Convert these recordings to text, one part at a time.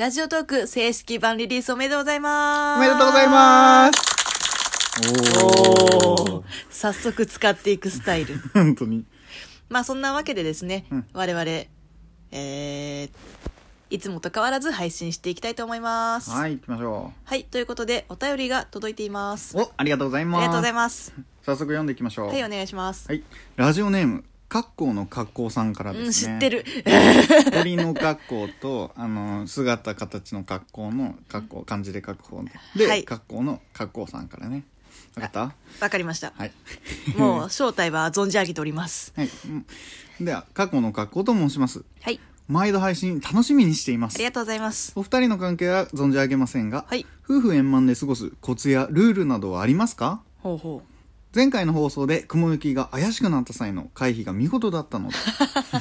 ラジオトーク正式版リリースおめでとうございます。おめでとうございますおーおー。早速使っていくスタイル。本当に。まあそんなわけでですね、うん我々、えー、いつもと変わらず配信していきたいと思います。はい、行きましょはい、ということでお便りが届いています。う。お、ありがとうございます。ありがとうございます。早速読んでいきましょう。はい、お願いします。はい。ラジオネーム、格好の格好さんからうん、ですね。知ってる。鳥の格好と、あの、姿形の格好の格好、漢字で格好で、はい格好の格好さんからね。わかった？わかりました。はい。もう正体は存じ上げております。はい。うんでは、過去の格好と申します。はい、毎度配信楽しみにしていますあり。がとうございます。お二人の関係は存じ上げませんが、はい、夫婦円満で過ごすコツやルールなどはありますか？ほうほ前回の放送で雲行きが怪しくなった際の回避が見事だったので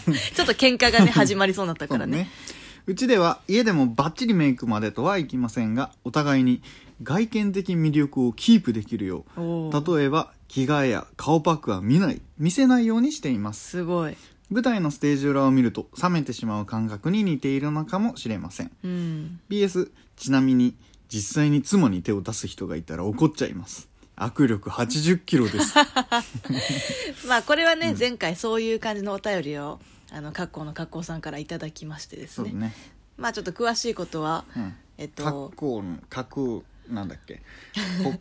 う。ちょっと喧嘩がね、始まりそうになったからね。うちでは家でもバッチリメイクまでとはいきませんがお互いに外見的魅力をキープできるよう例えば着替えや顔パックは見ない見せないようにしていますすごい。舞台のステージ裏を見ると冷めてしまう感覚に似ているのかもしれませんうん。BS ちなみに実際に妻に手を出す人がいたら怒っちゃいます握力80キロです。まあこれはね、前回そういう感じのお便りをあの格好の格好さんからいただきましてですね。ね。まあちょっと詳しいことは、うん。えっと格好の格なんだっけ？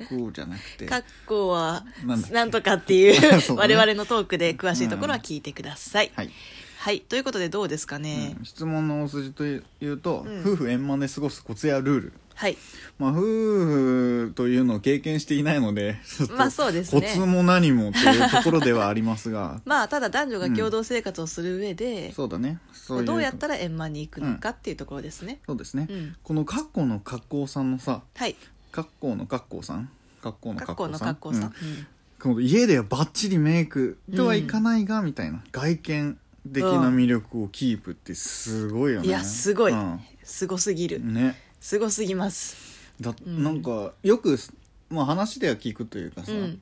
国じゃなくて。格好はなんとかってい うね。我々のトークで詳しいところは聞いてください、はい。はい。ということでどうですかね、うん。質問の大筋というと、ん。夫婦円満で過ごすコツやルールはい。まあ夫婦というのを経験していないのでまあそうですね。コツも何もというところではありますが。まあただ男女が共同生活をする上で、そうだね。そういうどうやったら円満にいくのかっていうところですね、そうですね、うん。この格好の格好さんのさはい。格好の格好さん？格好の格好の格好さん。格好さん、うん家ではバッチリメイクとはいかないが、みたいな。外見的な魅力をキープってすごいよね。いやすごい、うん。すごすぎる。ねすごすぎます。だ、ん。なんかよく、まあ、話では聞くというかさ、うん。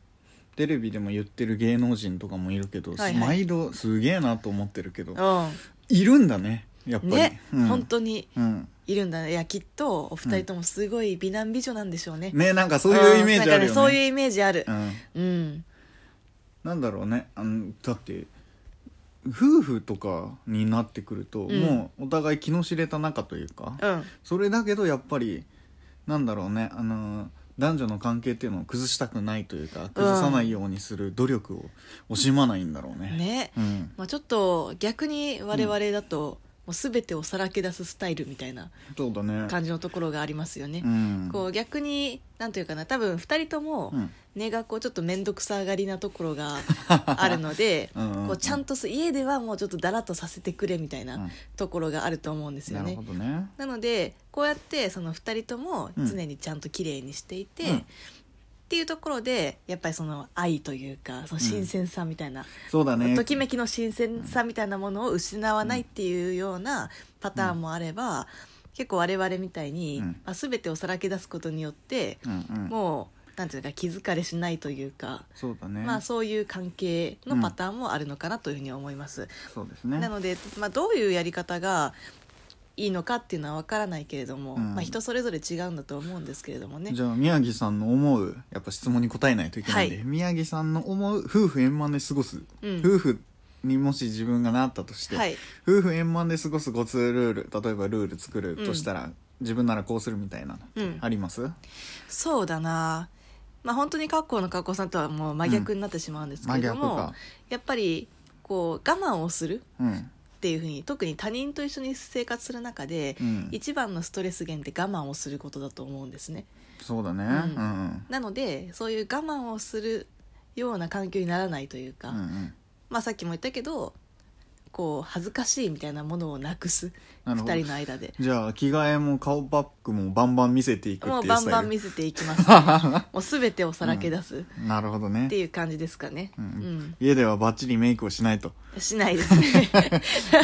テレビでも言ってる芸能人とかもいるけど、はいはい。毎度すげえなと思ってるけど、ういるんだねやっぱり。ね、うん、本当にうん。いるんだね。いやきっとお二人ともすごい美男美女なんでしょうね、ねなんかそういうイメージあるよね,、うんなんかねそういうイメージある。うん、うん。なんだろうね。あのだって夫婦とかになってくると、ん。もうお互い気の知れた仲というか、うん。それだけどやっぱりなんだろうねあの男女の関係っていうのを崩したくないというか崩さないようにする努力を惜しまないんだろうね。ね、うん、まあ、ちょっと逆に我々だと、もう全てをさらけ出すスタイルみたいな。感じのところがありますよね、うん、こう逆になんというかな多分2人ともうん。根がこうちょっと面倒くさがりなところがあるので うんうんうん。こうちゃんとす家ではもうちょっとだらっとさせてくれみたいうん。なところがあると思うんですよね。なるほ。どね。なのでこうやってその2人ともうん。常にちゃんと綺麗にしていて、うんっていうところでやっぱりその愛というかその新鮮さみたいな、そうだね。ときめきの新鮮さみたいなものを失わないっていうようなパターンもあれば、結構我々みたいに、うんまあ、全てをさらけ出すことによって、うんうん、もうなんていうか気疲れしないというか、そうだね。まあそういう関係のパターンもあるのかなというふうに思います。そうですね。なので、まあ、どういうやり方がいいのかっていうのは分からないけれども、うん。まあ、人それぞれ違うんだと思うんですけれどもね。じゃあ宮城さんの思うやっぱ質問に答えないといけないんで、はい。宮城さんの思う夫婦円満で過ごす、うん。夫婦にもし自分がなったとして、はい。夫婦円満で過ごすコツルール例えばルール作るとしたら、自分ならこうするみたいなのうん。あります、そうだな。まあ本当に格好の格好さんとはもう真逆になってしまうんですけれども、やっぱりこう我慢をする。うんっていうふうに特に他人と一緒に生活する中で、うん。一番のストレス源って我慢をすることだと思うんですね。そうだね。んうん。なのでそういう我慢をするような環境にならないというか、うんうん。まあさっきも言ったけどこう恥ずかしいみたいなものをなくす。2なるほど。人の間で。じゃあ着替えも顔パックもバンバン見せていくっていうもうバンバン見せていきます、ね、もう全てをさらけ出す。なるほどね。っていう感じですかね、ううん。ん家ではバッチリメイクをしないと。しないですね。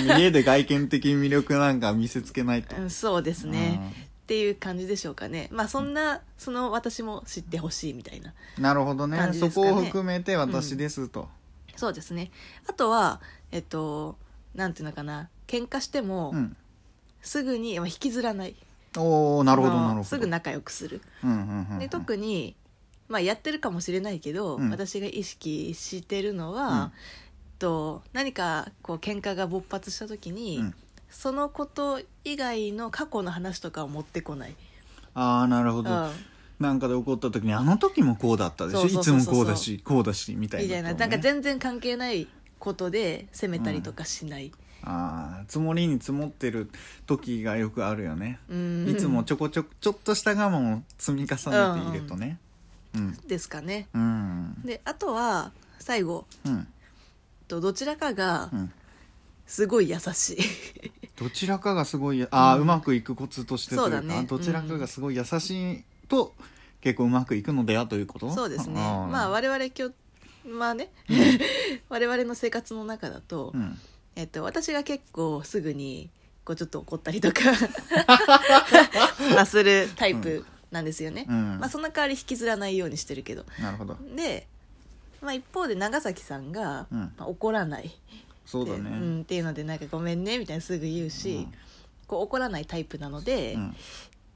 家で外見的魅力なんか見せつけないと。うんそうですね。っていう感じでしょうかね。まあそんな、その私も知ってほしいみたいななるほどね。そこを含めて私ですと、そうですね。あとはえっとなんていうのかな喧嘩しても、うん。すぐにまあ引きずらない。おおなるほどなるほど。すぐ仲良くする。うんうんうんうん。で特に、まあ、やってるかもしれないけど、うん。私が意識してるのは、うん。と何かこう喧嘩が勃発した時に、うん。そのこと以外の過去の話とかを持ってこない、ああなるほど。うん、なんかで怒った時にあの時もこうだったでしょ？そういつそうそうそう。もこうだしこうだしみたいみたいな、なんか全然関係ないことで責めたりとかしない、ああ積もりに積もってる時がよくあるよね。うん。いつもちょこちょこちょっとした我慢を積み重ねているとね。うん。ですかね。うん。であとは最後。うん。とどちらかがうん。すごい優しい。どちらかがすごいああ、うまくいくコツとしてというかそうだね。どちらかがすごい優しいと結構うまくいくのではということ？そうですね。あー。まあ我々今日まあね。我々の生活の中だと、うん。えっと、私が結構すぐにこうちょっと怒ったりとか まあするタイプなんですよね、うん。まあ、その代わり引きずらないようにしてるけど。なるほど。で、まあ、一方で長崎さんが、うん。まあ、怒らない。そうだね。ってうん、っていうのでなんかごめんねみたいなすぐ言うし、うん。こう怒らないタイプなので、うん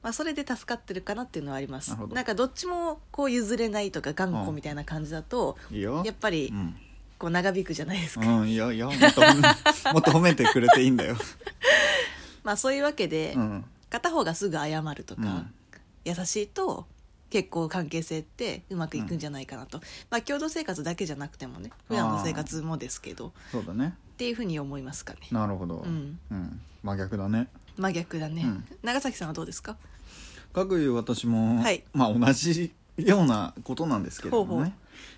まあ、それで助かってるかなっていうのはあります。ななんかどっちもこう譲れないとか頑固みたいな感じだと、いいよ。やっぱりうん。こう長引くじゃないですか、うん、いやいやもっと もっと褒めてくれていいんだよ、まあそういうわけで、うん、片方がすぐ謝るとか、うん。優しいと結構関係性ってうまくいくんじゃないかなと、まあ共同生活だけじゃなくてもね普段の生活もですけど。そうだね。っていうふうに思いますかね。なるほど。うん、うん、真逆だね真逆だね、うん。長崎さんはどうですか？かくいう私も、はい。まあ同じようなことなんですけれどもね。ほうほう。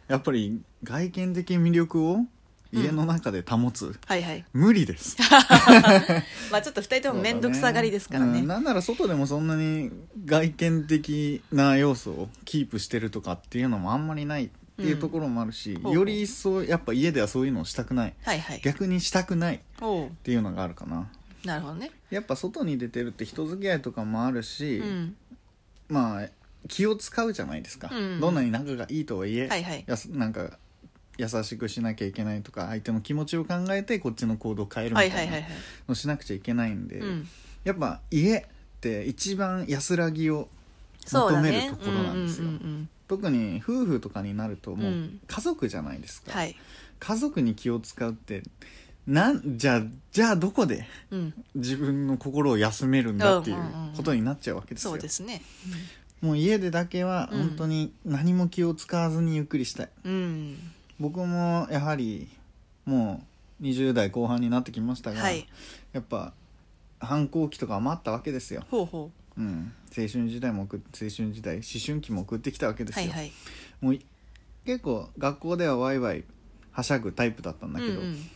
やっぱり外見的魅力を家の中で保つ、はいはい。無理です。まあちょっと二人とも面倒くさがりですからね。うんなんなら外でもそんなに外見的な要素をキープしてるとかっていうのもあんまりないっていうところもあるし、より一層やっぱ家ではそういうのをしたくない。はいはい。逆にしたくないっおう。ていうのがあるかななるほどね。やっぱ外に出てるって人付き合いとかもあるし、うん。まあ気を使うじゃないですか、うん。どんなに仲がいいとはいえ、はいはい。やすなんか優しくしなきゃいけないとか相手の気持ちを考えてこっちの行動を変えるみたいなはいはいはいはい。のしなくちゃいけないんで、うん。やっぱ家って一番安らぎを求そうだね。めるところなんですよ、うんうんうん特に夫婦とかになるともううん。家族じゃないですか、うんはい。家族に気を使うってなんじゃあじゃあどこでうん。自分の心を休めるんだっていうことになっちゃうわけですよ、そうですね。もう家でだけはうん。本当に何も気を使わずにゆっくりしたい、うん。僕もやはりもう20代後半になってきましたが、はい。やっぱ反抗期とかもあったわけですよ、ほうほう。ん、青春時代も送っ青春時代思春期も送ってきたわけですはいはい。もうい結構学校ではワイワイはしゃぐタイプだったんだけど、うんうん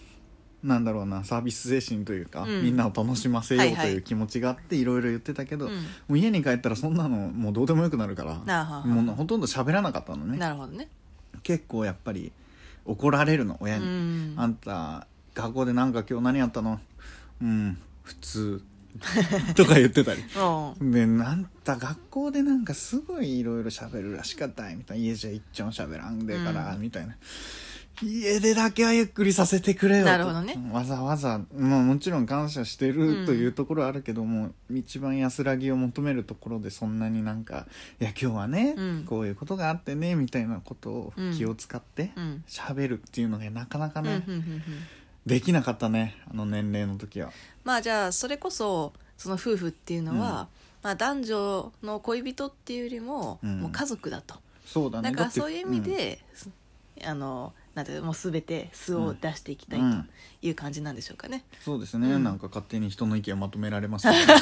なんだろうなサービス精神というか、うん。みんなを楽しませようとはいはい。いう気持ちがあっていろいろ言ってたけど、うん。もう家に帰ったらそんなのもうどうでもよくなるからなあはあもうほとんど喋らなかったのね。なるほどね。結構やっぱり怒られるの親うに、ん。あんた学校でなんか今日何やったの？うん普通。とか言ってたり。うん。でなんた学校でなんかすごいいろいろ喋るらしかったいみたいな家じゃ一丁喋らんでから、うんみたいな家でだけはゆっくりさせてくれよと。なるほどね。わざわざ、まあ、もちろん感謝してうんるというところはあるけども、一番安らぎを求めるところでそんなになんかいや今日はね、うん。こういうことがあってねみたいなことをうん気を使ってうん。喋るっていうのがなかなかうんうんね、うんうん。できなかったねあの年齢の時は。まあじゃあそれこそその夫婦っていうのは、まあ、男女の恋人っていうよりも、うん。もう家族だと。そうだね。だからだってそういう意味で、あのなんていうのもう全て素を出していきたいとうん。いう感じなんでしょうかね。そうですね、うん。なんか勝手に人の意見をまとめられます。け ど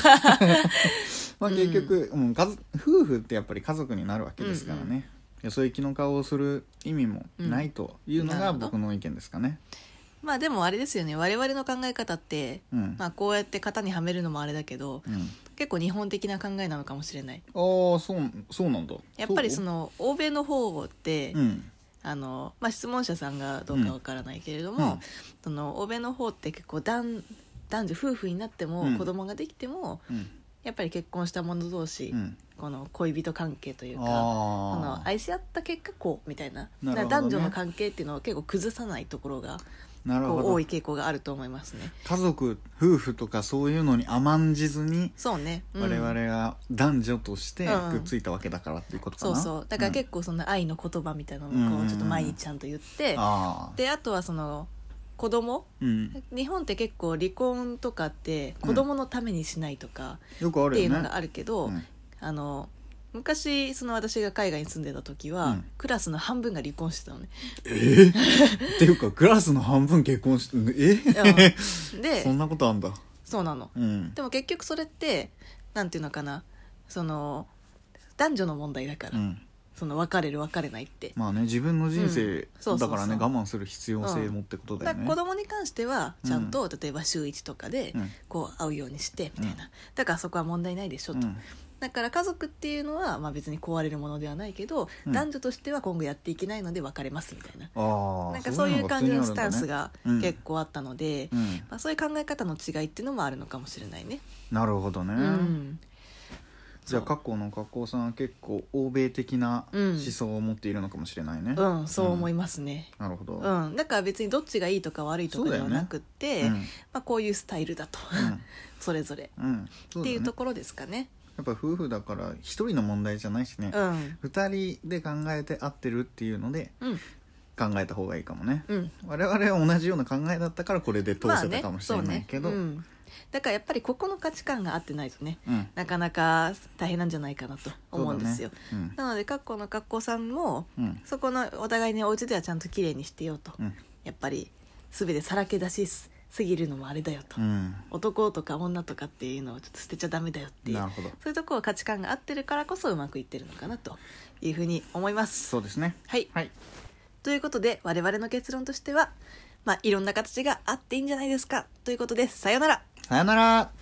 まあ結局、うん夫婦ってやっぱり家族になるわけですからね、うんういやそういう気の顔をする意味もないというのが僕の意見ですかね、まあでもあれですよね。我々の考え方って、うん。まあ、こうやって型にはめるのもあれだけどうん、結構日本的な考えなのかもしれない。ああそうそうなんだ。やっぱりその欧米の方って、うんあのまあ、質問者さんがどうかわからないけれども、うん。その欧米の方って結構男男女夫婦になっても、うん。子供ができてもうん。やっぱり結婚した者同士、うん。この恋人関係というかあそのあ愛し合った結果こうみたいな。ね。男女の関係っていうのを結構崩さないところが多い傾向があると思いますね。家族夫婦とかそういうのに甘んじずにそうね、うん。我々が男女としてうん。くっついたわけだからっていうことかそうな、そう。だから結構その愛の言葉みたいなのをちょっと毎日ちゃんと言って、ああ。であとはその子供。うん。日本って結構離婚とかって子供のためにしないとかっていうのがあるけど、うん。あの昔その私が海外に住んでた時は、うん。クラスの半分が離婚してたのね、えー？っていうかクラスの半分結婚してえうん。で そんなことあんだ。そうなの。うん。でも結局それってなんていうのかなその男女の問題だから、うん。その別れる別れないって。まあね自分の人生うん。そうそうそう。だからね我慢する必要性もってことだだからよね子供に関してはちゃんと、例えば週1とかでうん。こう会うようにしてみたいな、だからそこは問題ないでしょと、うんだから家族っていうのは、まあ、別に壊れるものではないけど、うん。男女としては今後やっていけないので別れますみたいな。ああなんかそういう感じのスタンスがうん。結構あったので、うん。まあ、そういう考え方の違いっていうのもあるのかもしれないね。なるほどね、うん。じゃあそう。過去の格好さんは結構欧米的なうん思想を持っているのかもしれないね、うん、そう思いますね。なるほど、うん、だから別にどっちがいいとか悪いとかではなくって、うん。まあ、こういうスタイルだと、それぞれ。うん。うんそうだね。っていうところですかね。やっぱ夫婦だから一人の問題じゃないしね。うん、二、人で考えて合ってるっていうのでうん、考えた方がいいかもね、うん。我々は同じような考えだったからこれで通せたまあねかもしれないけど、そうね。うん、だからやっぱりここの価値観が合ってないとねうん。なかなか大変なんじゃないかなと思うんですよ、そうだね。なので各校の学校さんもうん。うんそこのお互いにお家ではちゃんときれいにしてよと、うん。やっぱり全てさらけ出しすすぎるのもあれだよと、うん。男とか女とかっていうのをちょっと捨てちゃダメだよっていうなるほど。そういうところ価値観が合ってるからこそうまくいってるのかなというふうに思います。そうですね。はい。はい。ということで我々の結論としてはまあいろんな形があっていいんじゃないですか。ということですさようなら。さよなら